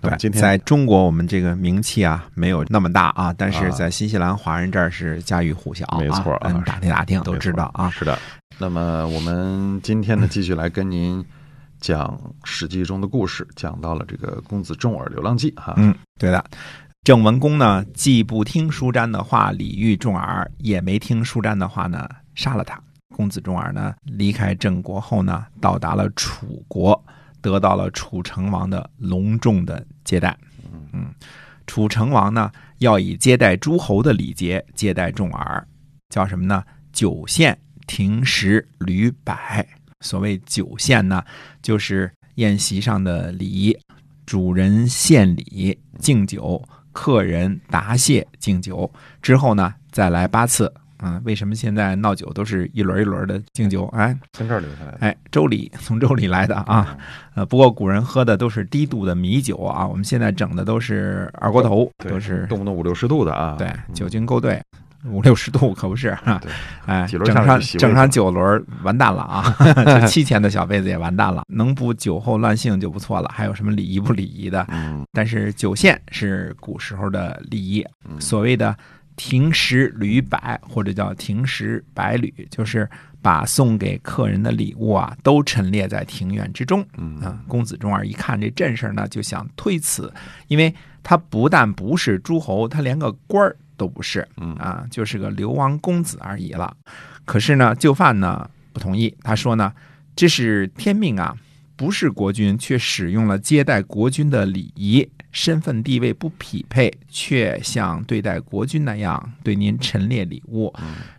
对，今天在中国我们这个名气啊没有那么大啊，但是在新西兰华人这儿是家喻户晓啊，没错啊嗯打听打听都知道啊。是的，那么我们今天呢，继续来跟您讲《史记》中的故事，讲到了这个公子重耳流浪记哈。嗯，对的。郑文公呢，既不听舒詹的话礼遇重耳，也没听舒詹的话呢杀了他。公子重耳呢，离开郑国后呢，到达了楚国，得到了楚成王的隆重的接待。嗯，楚成王呢，要以接待诸侯的礼节接待众耳，叫什么呢？酒献、停食、履摆。所谓酒献呢，就是宴席上的礼，主人献礼敬酒，客人答谢敬酒，之后呢再来八次。啊，为什么现在闹酒都是一轮一轮的敬酒？哎从这儿留下来的。哎，周礼从周礼来的啊。呃，不过古人喝的都是低度的米酒啊，我们现在整的都是二锅头，对都是动不动五六十度的啊。对嗯酒精勾兑。五六十度可不是啊！哎，整上整上了九轮完蛋了啊！这七千的小辈子也完蛋了，能不酒后乱性就不错了。还有什么礼仪不礼仪的？嗯但是酒献是古时候的礼仪，嗯所谓的停食履摆或者叫停食百履，就是把送给客人的礼物啊都陈列在庭院之中。嗯啊，公子重耳一看这阵势呢，就想推辞，因为他不但不是诸侯，他连个官儿都不是，嗯啊，就是个流亡公子而已了。可是呢，就范呢不同意，他说呢，这是天命啊，不是国君，却使用了接待国君的礼仪，身份地位不匹配，却像对待国君那样对您陈列礼物。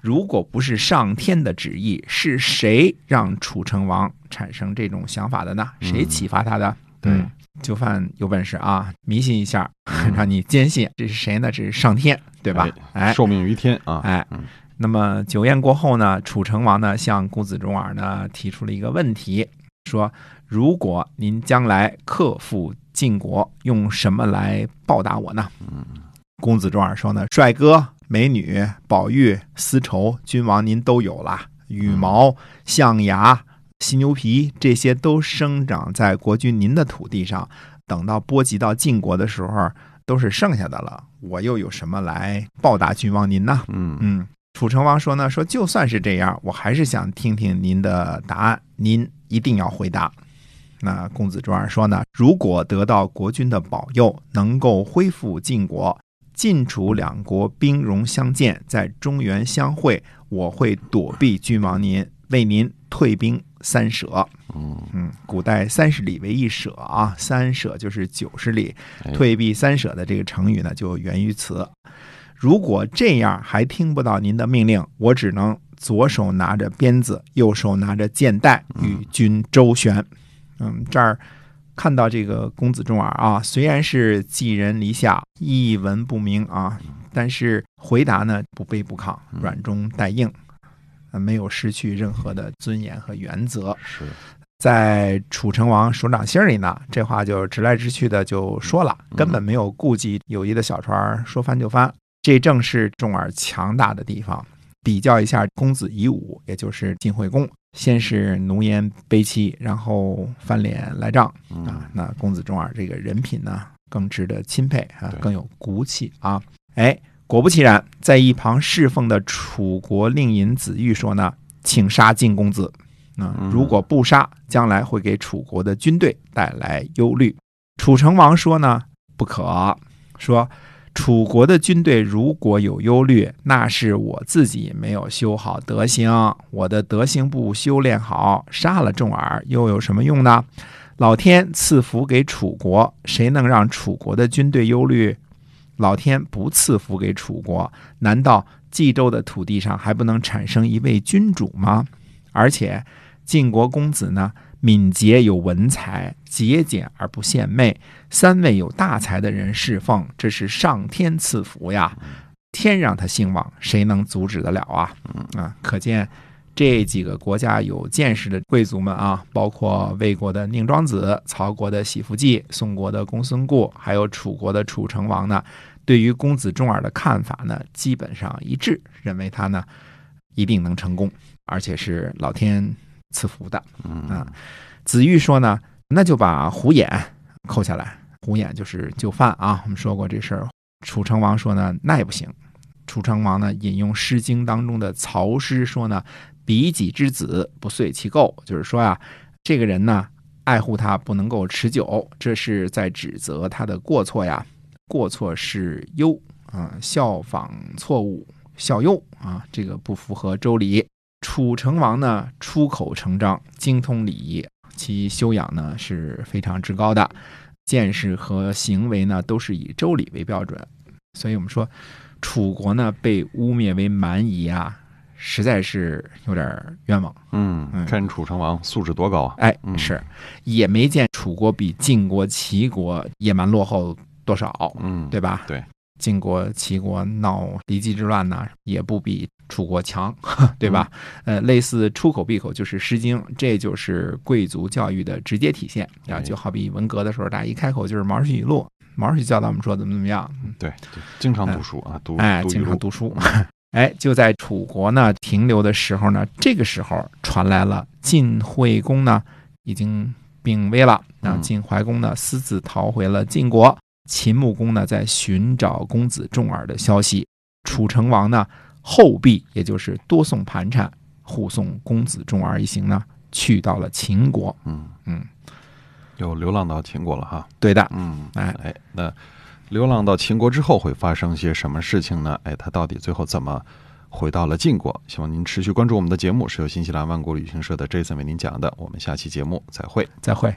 如果不是上天的旨意，是谁让楚成王产生这种想法的呢？谁启发他的？对嗯，就范有本事啊，迷信一下，让你坚信这是谁呢？这是上天，对吧？哎，受命于天啊。哎嗯，那么酒宴过后呢，楚成王呢向公子重耳呢提出了一个问题，说如果您将来克复晋国，用什么来报答我呢？嗯公子重耳说呢，帅哥、美女、宝玉、丝绸，君王您都有了，羽毛、象牙、犀牛皮，这些都生长在国君您的土地上，等到波及到晋国的时候，都是剩下的了。我又有什么来报答君王您呢？嗯嗯，楚成王说呢，说就算是这样，我还是想听听您的答案，您一定要回答。那公子重耳说呢，如果得到国君的保佑，能够恢复晋国，晋楚两国兵戎相见，在中原相会，我会躲避君王您，为您退兵三舍。嗯嗯，古代三十里为一舍啊，三舍就是九十里，哎退避三舍的这个成语呢，就源于此。如果这样还听不到您的命令，我只能左手拿着鞭子，右手拿着箭袋，与君周旋。嗯，这儿看到这个公子重耳啊，虽然是寄人篱下，一文不名啊，但是回答呢不卑不亢，软中带硬，呃没有失去任何的尊严和原则。是在楚成王手掌心里呢，这话就直来直去的就说了，根本没有顾忌友谊的小船说翻就翻。这正是重耳强大的地方。比较一下公子夷吾，也就是晋惠公，先是浓颜悲戚，然后翻脸赖账嗯啊。那公子重耳这个人品呢，更值得钦佩啊，更有骨气啊。哎，果不其然，在一旁侍奉的楚国令尹子玉说呢，请杀晋公子。啊，嗯如果不杀，将来会给楚国的军队带来忧虑。楚成王说呢，不可。说楚国的军队如果有忧虑，那是我自己没有修好德行，我的德行不修炼好，杀了重耳又有什么用呢？老天赐福给楚国，谁能让楚国的军队忧虑？老天不赐福给楚国，难道冀州的土地上还不能产生一位君主吗？而且晋国公子呢，敏捷有文才，节俭而不献媚，三位有大才的人侍奉，这是上天赐福呀！天让他兴旺，谁能阻止得了啊？啊，可见这几个国家有见识的贵族们啊，包括魏国的宁庄子、曹国的喜福记、宋国的公孙固，还有楚国的楚成王呢，对于公子重耳的看法呢，基本上一致，认为他呢一定能成功，而且是老天赐福的。啊，子玉说呢，那就把虎眼扣下来。虎眼就是就范啊，我们说过这事儿。楚成王说呢，那也不行。楚成王呢，引用《诗经》当中的曹诗说呢：“比己之子，不遂其垢。”就是说呀，这个人呢，爱护他不能够持久，这是在指责他的过错呀。过错是忧啊，效仿错误效忧啊，这个不符合周礼。楚成王呢，出口成章，精通礼仪，其修养呢是非常之高的，见识和行为呢都是以周礼为标准。所以我们说，楚国呢被污蔑为蛮夷啊，实在是有点冤枉。嗯，嗯看楚成王素质多高啊！哎，嗯是，也没见楚国比晋国、齐国野蛮落后多少，嗯，对吧？对，晋国、齐国闹骊姬之乱呢，也不比楚国强，对吧？嗯呃，类似出口闭口就是《诗经》，这就是贵族教育的直接体现啊！哎就好比文革的时候，大家一开口就是毛主席语录，毛主席教导我们说怎么怎么样，对对，经常读书啊，读哎，经常读书。哎，就在楚国呢停留的时候呢，这个时候传来了晋惠公呢已经病危了，啊，嗯晋怀公呢私自逃回了晋国，秦穆公呢在寻找公子重耳的消息，楚成王呢后壁，也就是多送盘缠，护送公子重耳一行呢去到了秦国。嗯嗯，又流浪到秦国了哈。对的，嗯，哎哎，那流浪到秦国之后会发生些什么事情呢？哎，他到底最后怎么回到了晋国？希望您持续关注我们的节目，是由新西兰万国旅行社的 Jason 为您讲的。我们下期节目再会。再会。